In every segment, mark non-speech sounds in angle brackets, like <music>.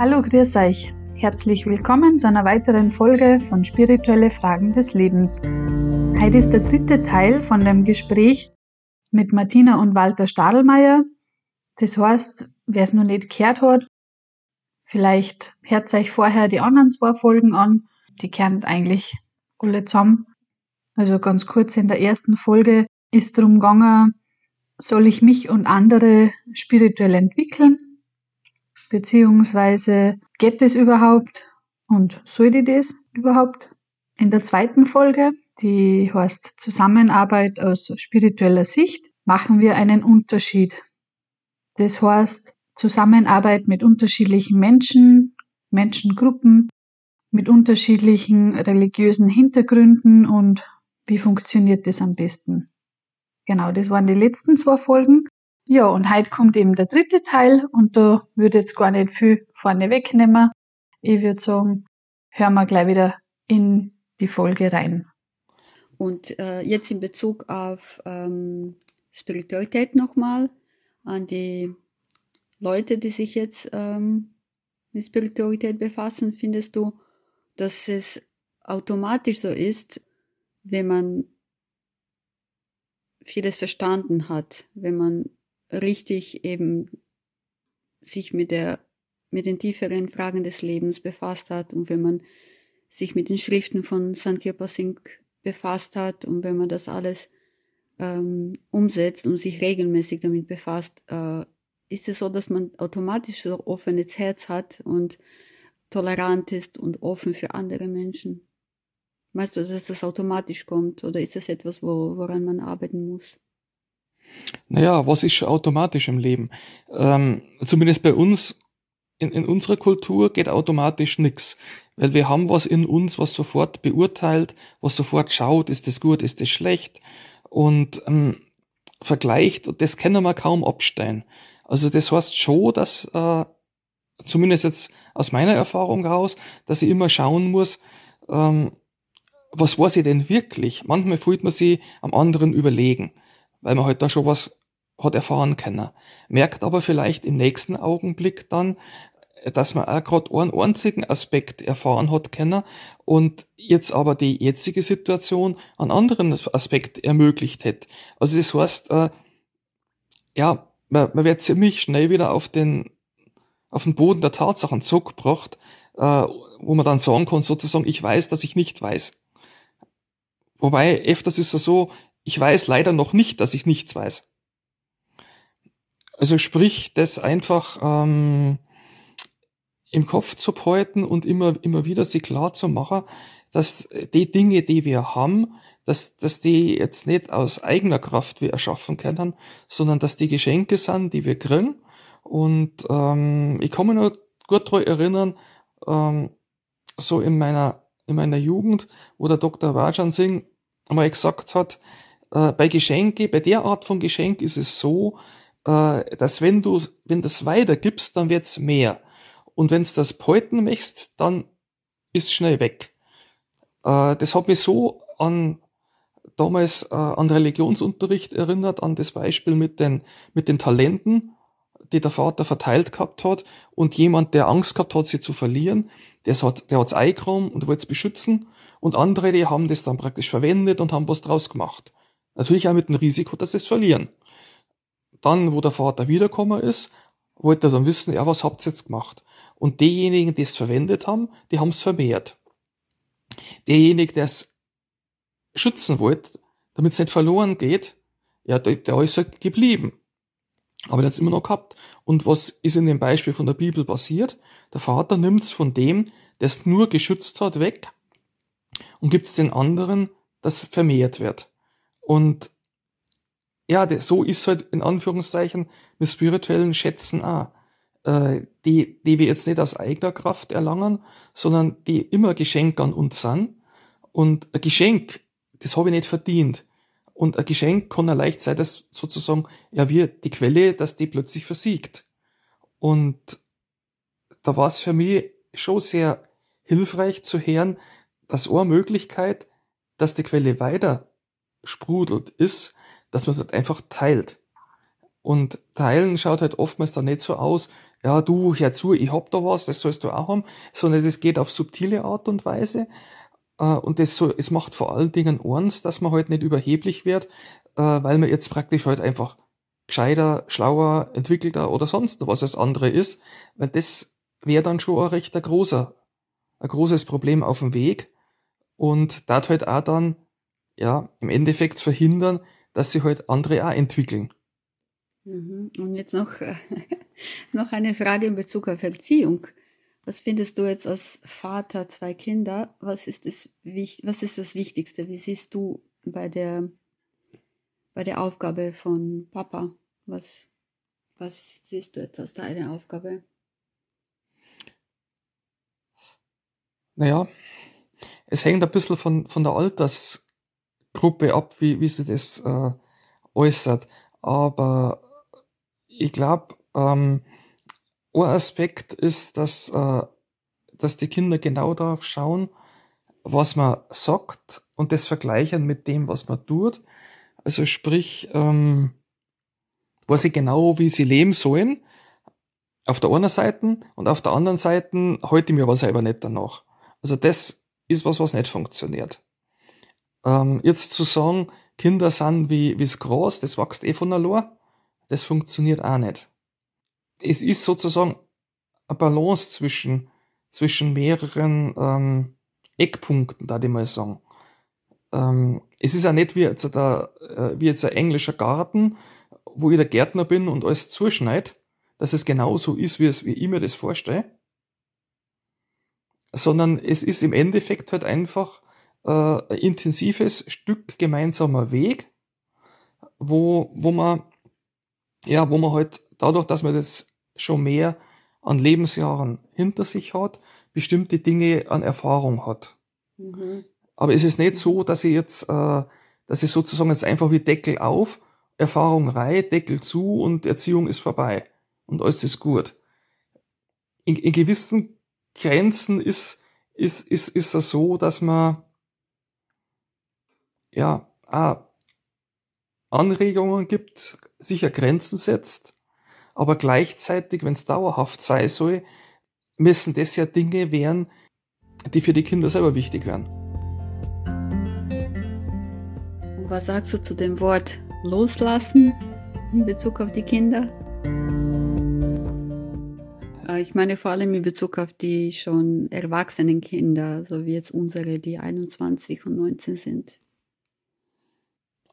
Hallo, grüß euch. Herzlich willkommen zu einer weiteren Folge von Spirituelle Fragen des Lebens. Heute ist der dritte Teil von dem Gespräch mit Martina und Walter Stadelmeier. Das heißt, wer es noch nicht gehört hat, vielleicht hört euch vorher die anderen zwei Folgen an. Die kennen eigentlich alle zusammen. Also ganz kurz in der ersten Folge ist darum gegangen, soll ich mich und andere spirituell entwickeln? Beziehungsweise geht das überhaupt und soll ich das überhaupt? In der zweiten Folge, die heißt Zusammenarbeit aus spiritueller Sicht, machen wir einen Unterschied. Das heißt Zusammenarbeit mit unterschiedlichen Menschen, Menschengruppen, mit unterschiedlichen religiösen Hintergründen und wie funktioniert das am besten. Genau, das waren die letzten zwei Folgen. Ja, und heute kommt eben der dritte Teil und da würde jetzt gar nicht viel vorne wegnehmen. Ich würde sagen, hören wir gleich wieder in die Folge rein. Und äh, jetzt in Bezug auf ähm, Spiritualität nochmal an die Leute, die sich jetzt ähm, mit Spiritualität befassen, findest du, dass es automatisch so ist, wenn man vieles verstanden hat, wenn man richtig eben sich mit der, mit den tieferen Fragen des Lebens befasst hat und wenn man sich mit den Schriften von Sankirpa Singh befasst hat und wenn man das alles ähm, umsetzt und sich regelmäßig damit befasst, äh, ist es so, dass man automatisch so offenes Herz hat und tolerant ist und offen für andere Menschen. Meinst du, dass das automatisch kommt oder ist das etwas, wo, woran man arbeiten muss? Naja, was ist schon automatisch im Leben? Ähm, zumindest bei uns, in, in unserer Kultur geht automatisch nichts. Weil wir haben was in uns, was sofort beurteilt, was sofort schaut, ist das gut, ist das schlecht und ähm, vergleicht das können wir kaum abstellen. Also das heißt schon, dass äh, zumindest jetzt aus meiner Erfahrung raus, dass ich immer schauen muss, ähm, was weiß ich denn wirklich? Manchmal fühlt man sich am anderen überlegen weil man halt da schon was hat erfahren können. Merkt aber vielleicht im nächsten Augenblick dann, dass man auch gerade einen einzigen Aspekt erfahren hat können und jetzt aber die jetzige Situation einen anderen Aspekt ermöglicht hätte. Also das heißt, äh, ja, man, man wird ziemlich schnell wieder auf den, auf den Boden der Tatsachen zurückgebracht, äh, wo man dann sagen kann, sozusagen, ich weiß, dass ich nicht weiß. Wobei öfters ist es so, ich weiß leider noch nicht, dass ich nichts weiß. Also sprich, das einfach ähm, im Kopf zu behalten und immer, immer wieder sich klar zu machen, dass die Dinge, die wir haben, dass, dass die jetzt nicht aus eigener Kraft wir erschaffen können, sondern dass die Geschenke sind, die wir kriegen. Und ähm, ich kann mich nur gut daran erinnern, ähm, so in meiner, in meiner Jugend, wo der Dr. Vajan Singh einmal gesagt hat, äh, bei Geschenke, bei der Art von Geschenk ist es so, äh, dass wenn du, wenn das weitergibst, dann wird's mehr. Und wenn's das behalten möchtest, dann ist schnell weg. Äh, das hat mich so an damals äh, an Religionsunterricht erinnert, an das Beispiel mit den, mit den Talenten, die der Vater verteilt gehabt hat und jemand, der Angst gehabt hat, sie zu verlieren, der hat, der hat's eingeräumt und wollte es beschützen und andere, die haben das dann praktisch verwendet und haben was draus gemacht. Natürlich auch mit dem Risiko, dass sie es verlieren. Dann, wo der Vater wiedergekommen ist, wollte er dann wissen, ja, was habt ihr jetzt gemacht? Und diejenigen, die es verwendet haben, die haben es vermehrt. Derjenige, der es schützen wollte, damit es nicht verloren geht, ja, der, der ist halt geblieben. Aber der hat es immer noch gehabt. Und was ist in dem Beispiel von der Bibel passiert? Der Vater nimmt es von dem, der es nur geschützt hat, weg und gibt es den anderen, das vermehrt wird. Und ja, so ist halt in Anführungszeichen mit spirituellen Schätzen auch. Äh, die, die wir jetzt nicht aus eigener Kraft erlangen, sondern die immer Geschenk an uns sind. Und ein Geschenk, das habe ich nicht verdient. Und ein Geschenk kann ja leicht sein, dass sozusagen, ja, wie die Quelle, dass die plötzlich versiegt. Und da war es für mich schon sehr hilfreich zu hören, dass eine Möglichkeit, dass die Quelle weiter sprudelt, ist, dass man das einfach teilt. Und teilen schaut halt oftmals dann nicht so aus, ja, du, hör zu, ich hab da was, das sollst du auch haben, sondern es geht auf subtile Art und Weise. Äh, und das so, es macht vor allen Dingen eins, dass man halt nicht überheblich wird, äh, weil man jetzt praktisch halt einfach gescheiter, schlauer, entwickelter oder sonst was als andere ist, weil das wäre dann schon ein recht ein großer, ein großes Problem auf dem Weg und da halt auch dann, ja, im Endeffekt verhindern, dass sie halt andere auch entwickeln. Mhm. Und jetzt noch, <laughs> noch eine Frage in Bezug auf Erziehung. Was findest du jetzt als Vater zwei Kinder? Was ist das, was ist das Wichtigste? Wie siehst du bei der, bei der Aufgabe von Papa? Was, was siehst du jetzt als deine Aufgabe? Naja, es hängt ein bisschen von, von der Altersgruppe ab, wie, wie sie das äh, äußert. Aber ich glaube, ähm, ein Aspekt ist, dass, äh, dass die Kinder genau darauf schauen, was man sagt und das vergleichen mit dem, was man tut. Also sprich, ähm, weiß ich genau, wie sie leben sollen. Auf der einen Seite und auf der anderen Seite halte ich mir aber selber nicht danach. Also das ist was, was nicht funktioniert. Ähm, jetzt zu sagen, Kinder sind wie, wie's Gras, das wächst eh von allein, das funktioniert auch nicht. Es ist sozusagen eine Balance zwischen, zwischen mehreren ähm, Eckpunkten, da ich mal sagen. Ähm, es ist ja nicht wie jetzt, der, äh, wie jetzt ein englischer Garten, wo ich der Gärtner bin und alles zuschneid, dass es genauso ist, wie, es, wie ich mir das vorstelle, sondern es ist im Endeffekt halt einfach äh, intensives Stück gemeinsamer Weg, wo, wo man, ja, wo man halt dadurch, dass man das schon mehr an Lebensjahren hinter sich hat, bestimmte Dinge an Erfahrung hat. Mhm. Aber es ist nicht so, dass ich jetzt, äh, dass ich sozusagen jetzt einfach wie Deckel auf Erfahrung rein, Deckel zu und Erziehung ist vorbei und alles ist gut. In, in gewissen Grenzen ist, ist, ist, ist es so, dass man ja auch Anregungen gibt, sicher Grenzen setzt, aber gleichzeitig, wenn es dauerhaft sein soll, müssen das ja Dinge werden, die für die Kinder selber wichtig werden. Was sagst du zu dem Wort loslassen in Bezug auf die Kinder? Äh, ich meine vor allem in Bezug auf die schon erwachsenen Kinder, so wie jetzt unsere, die 21 und 19 sind.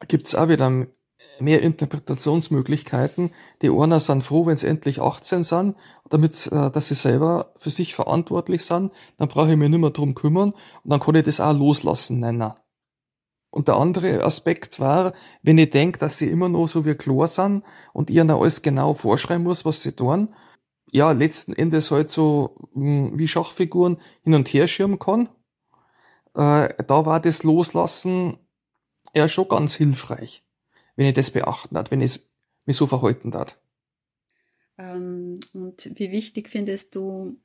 Gibt es auch wieder mehr Interpretationsmöglichkeiten. Die einen sind froh, wenn sie endlich 18 sind, damit, äh, dass sie selber für sich verantwortlich sind. Dann brauche ich mich nicht mehr drum kümmern und dann kann ich das auch loslassen nennen. Und der andere Aspekt war, wenn ich denke, dass sie immer noch so wie klar sind und ich ihnen alles genau vorschreiben muss, was sie tun, ja, letzten Endes halt so mh, hm, wie Schachfiguren hin und her schirmen kann. Äh, da war das Loslassen ja schon ganz hilfreich, wenn ich das beachten hat, wenn ich mich so verhalten hat. Ähm, und wie wichtig findest du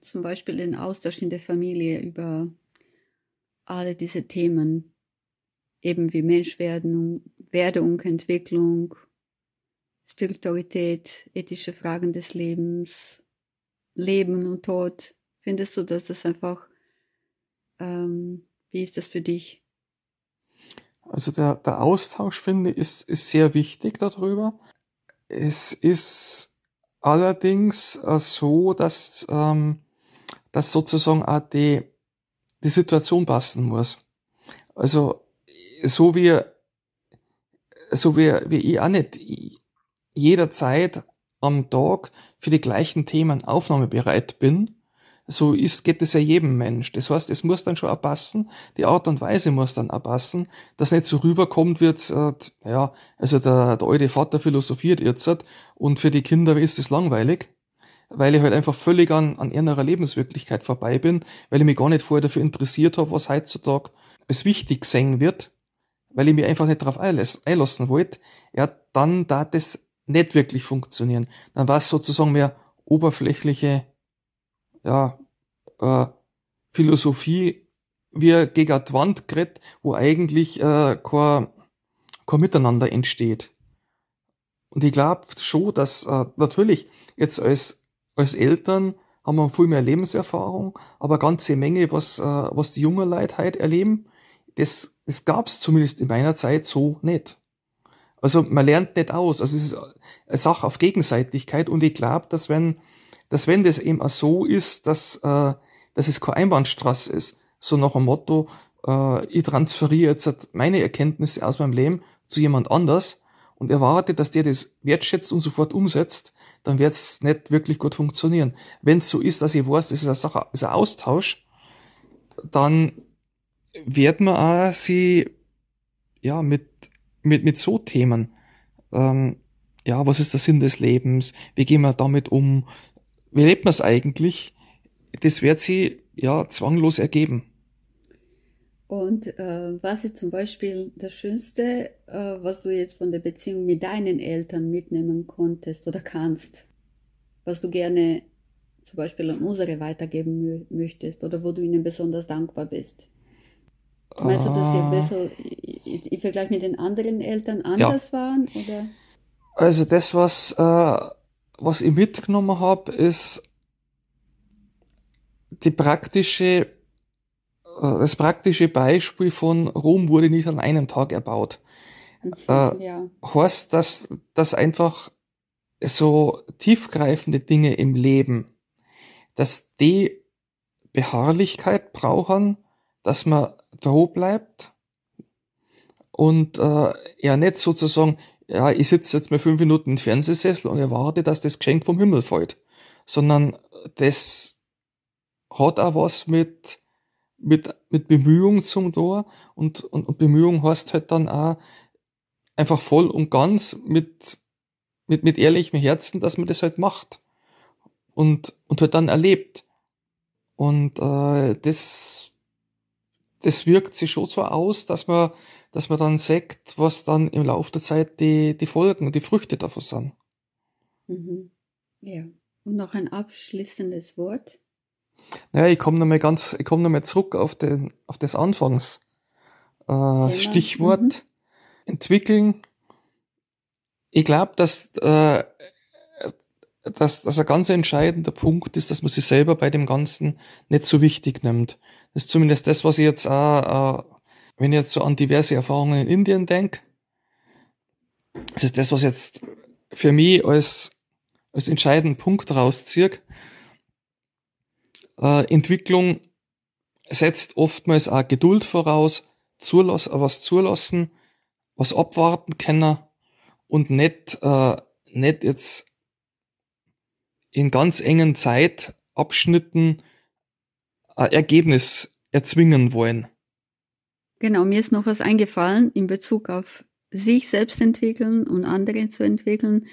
zum Beispiel den Austausch in der Familie über alle diese Themen? eben wie Menschwerdung, Werdung, Entwicklung, Spiritualität, ethische Fragen des Lebens, Leben und Tod. Findest du, dass das einfach, ähm, wie ist das für dich? Also der, der Austausch, finde ich, ist, ist sehr wichtig darüber. Es ist allerdings äh, so, dass, ähm, dass sozusagen auch die, die Situation passen muss. Also so wie, so wie, wie ich auch nicht jederzeit am Tag für die gleichen Themen aufnahmebereit bin, so ist, geht es ja jedem Mensch. Das heißt, es muss dann schon auch passen, die Art und Weise muss dann auch passen, dass nicht so rüberkommt wird, äh, ja, also der, der alte Vater philosophiert jetzt und für die Kinder ist es langweilig, weil ich halt einfach völlig an, an ihrer Lebenswirklichkeit vorbei bin, weil ich mich gar nicht vorher dafür interessiert habe, was heutzutage als wichtig gesehen wird weil ich mich einfach nicht darauf einlassen wollte, ja, dann da das nicht wirklich funktionieren. Dann war es sozusagen mehr oberflächliche, ja, äh, Philosophie, wie gegen die Wand gerät, wo eigentlich äh, kein, kein Miteinander entsteht. Und ich glaube schon, dass äh, natürlich jetzt als, als Eltern haben wir viel mehr Lebenserfahrung, aber eine ganze Menge, was, äh, was die jungen Leute heute erleben, das, das gab es zumindest in meiner Zeit so nicht. Also man lernt nicht aus. Also es ist eine Sache auf Gegenseitigkeit und ich glaube, dass wenn, dass wenn das eben auch so ist, dass, äh, dass es keine Einbahnstraße ist, so nach dem Motto, äh, ich transferiere jetzt meine Erkenntnisse aus meinem Leben zu jemand anders und erwarte, dass der das wertschätzt und sofort umsetzt, dann wird es nicht wirklich gut funktionieren. Wenn es so ist, dass ich weiß, das ist eine Sache, ist ein Austausch, dann wird man auch sie ja mit mit, mit so Themen. Ähm, ja, was ist der Sinn des Lebens? Wie gehen wir damit um? Wie lebt man es eigentlich? Das wird sie ja zwanglos ergeben. Und äh, was ist zum Beispiel das Schönste, äh, was du jetzt von der Beziehung mit deinen Eltern mitnehmen konntest oder kannst? Was du gerne zum Beispiel an unsere weitergeben möchtest oder wo du ihnen besonders dankbar bist? Meinst du, dass sie ein bisschen im Vergleich mit den anderen Eltern anders ja. waren? Oder? Also das, was, äh, was ich mitgenommen habe, ist die praktische, äh, das praktische Beispiel von Rom wurde nicht an einem Tag erbaut. Mhm, äh, ja. Heißt, dass, dass einfach so tiefgreifende Dinge im Leben, dass die Beharrlichkeit brauchen, dass man da bleibt und äh, er nicht sozusagen, ja, ich sitze jetzt mal fünf Minuten im Fernsehsessel und erwarte, dass das Geschenk vom Himmel fällt, sondern das hat auch was mit mit mit Bemühung zum Tor und, und, und Bemühung heißt halt dann auch einfach voll und ganz mit mit mit ehrlichem Herzen, dass man das halt macht und und halt dann erlebt. Und äh, das das wirkt sich schon so aus, dass man, dass man dann sagt, was dann im Laufe der Zeit die, die Folgen, die Früchte davon sind. Mhm. Ja. Und noch ein abschließendes Wort. Naja, ich komme nochmal ganz, ich komme nochmal zurück auf den, auf das Anfangs, äh, Stichwort mhm. entwickeln. Ich glaube, dass, äh, dass, dass ein ganz entscheidender Punkt ist, dass man sich selber bei dem Ganzen nicht so wichtig nimmt. Ist zumindest das, was ich jetzt auch, äh, wenn ich jetzt so an diverse Erfahrungen in Indien denke, das ist das, was jetzt für mich als, als entscheidenden Punkt rauszieht. Äh, Entwicklung setzt oftmals auch Geduld voraus, zulass, was zulassen, was abwarten können und nicht, äh, nicht jetzt in ganz engen Zeitabschnitten Ergebnis erzwingen wollen. Genau, mir ist noch was eingefallen in Bezug auf sich selbst entwickeln und andere zu entwickeln.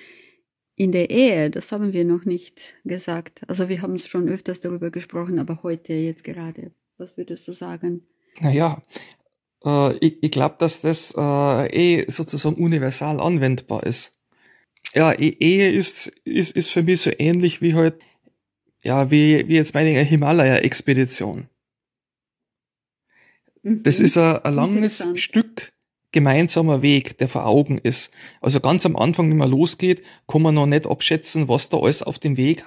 In der Ehe, das haben wir noch nicht gesagt. Also wir haben schon öfters darüber gesprochen, aber heute jetzt gerade. Was würdest du sagen? Naja, äh, ich, ich glaube, dass das äh, eh sozusagen universal anwendbar ist. Ja, e-, Ehe ist, ist, ist für mich so ähnlich wie halt ja, wie, wie jetzt meine Himalaya-Expedition. Mhm. Das ist ein, ein langes Stück gemeinsamer Weg, der vor Augen ist. Also ganz am Anfang, wenn man losgeht, kann man noch nicht abschätzen, was da alles auf dem Weg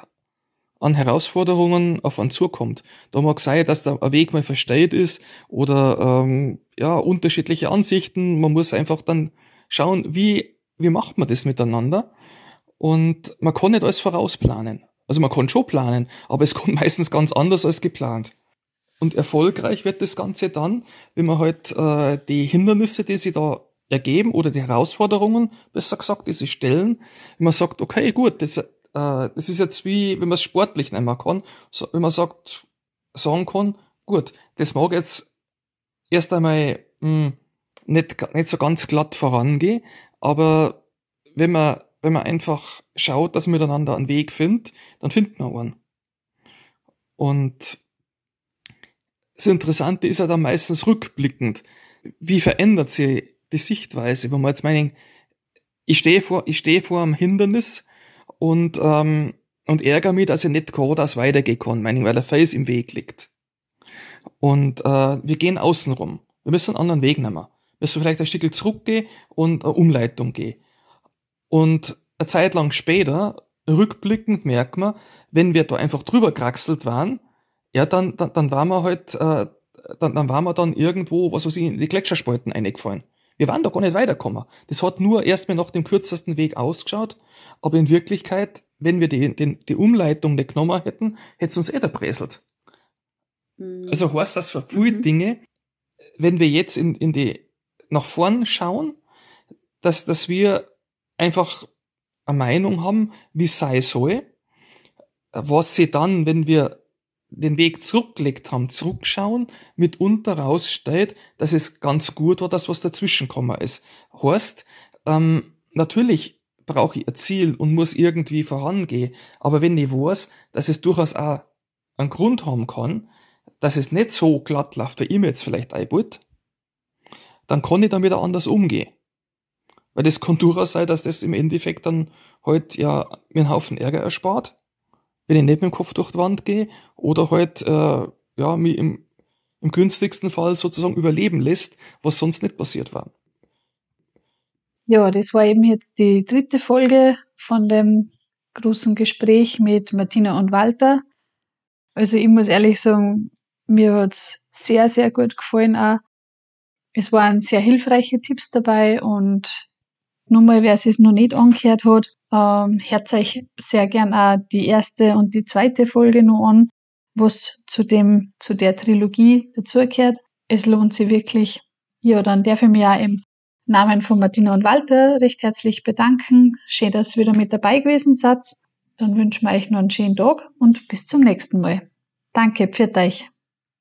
an Herausforderungen auf einen zukommt. Da mag sein, dass der Weg mal verstellt ist oder ähm, ja unterschiedliche Ansichten. Man muss einfach dann schauen, wie wie macht man das miteinander? Und man kann nicht alles vorausplanen. Also man kann schon planen, aber es <laughs> kommt meistens ganz anders als geplant. Und erfolgreich wird das Ganze dann, wenn man halt äh, die Hindernisse, die sie da ergeben oder die Herausforderungen, besser gesagt, die sie stellen, wenn man sagt, okay, gut, das, äh, das ist jetzt wie, wenn man es sportlich nehmen kann, so, wenn man sagt, sagen kann, gut, das mag jetzt erst einmal mh, hm, nicht, nicht so ganz glatt vorangehen, aber wenn man wenn man einfach schaut, dass man miteinander einen Weg findet, dann findet man einen. Und das Interessante ist ja dann meistens rückblickend. Wie verändert sich die Sichtweise, wenn man jetzt meinen, ich stehe vor, ich stehe vor einem Hindernis und, ähm, und ärgere mich, dass ich nicht geradeaus weitergehen kann, meinen, weil der Fels im Weg liegt. Und äh, wir gehen außenrum. Wir müssen einen anderen Weg nehmen. Wir müssen vielleicht ein Stück zurückgehen und eine Umleitung gehen. Und eine Zeit lang später, rückblickend merkt man, wenn wir da einfach drüber kraxelt waren, ja, dann, dann, dann waren wir halt, äh, dann, dann waren wir dann irgendwo, was weiß ich, in die Gletscherspalten eingefallen. Wir waren da gar nicht weitergekommen. Das hat nur erstmal nach dem kürzesten Weg ausgeschaut, aber in Wirklichkeit, wenn wir die, die, die Umleitung nicht genommen hätten, hätte es uns eh erpresselt. Mhm. Also heißt das für viele mhm. Dinge, wenn wir jetzt in, in die, nach vorn schauen, dass, dass wir einfach eine Meinung haben, wie es sein soll, was sie dann, wenn wir den Weg zurückgelegt haben, zurückschauen, mitunter rausstellt, dass es ganz gut war, das was dazwischen gekommen ist. Heißt, ähm, natürlich brauche ich ein Ziel und muss irgendwie vorangehen, aber wenn ich weiß, dass es durchaus auch einen Grund haben kann, dass es nicht so glatt läuft, wie ich mir jetzt vielleicht einbaut, dann kann ich damit auch anders umgehen. Weil das kann durchaus sein, dass das im Endeffekt dann halt ja mir einen Haufen Ärger erspart, wenn ich nicht mit dem Kopf durch die Wand gehe oder halt äh, ja mich im, im günstigsten Fall sozusagen überleben lässt, was sonst nicht passiert war. Ja, das war eben jetzt die dritte Folge von dem großen Gespräch mit Martina und Walter. Also ich muss ehrlich sagen, mir hat's sehr, sehr gut gefallen auch. Es waren sehr hilfreiche Tipps dabei und nur mal, wer es noch nicht angehört hat, ähm, hört euch sehr gern auch die erste und die zweite Folge noch an, was zu dem, zu der Trilogie dazugehört. Es lohnt sich wirklich. Ja, dann darf ich mich auch im Namen von Martina und Walter recht herzlich bedanken. Schön, dass ihr wieder mit dabei gewesen seid. Dann wünschen wir euch noch einen schönen Tag und bis zum nächsten Mal. Danke, pfiat euch.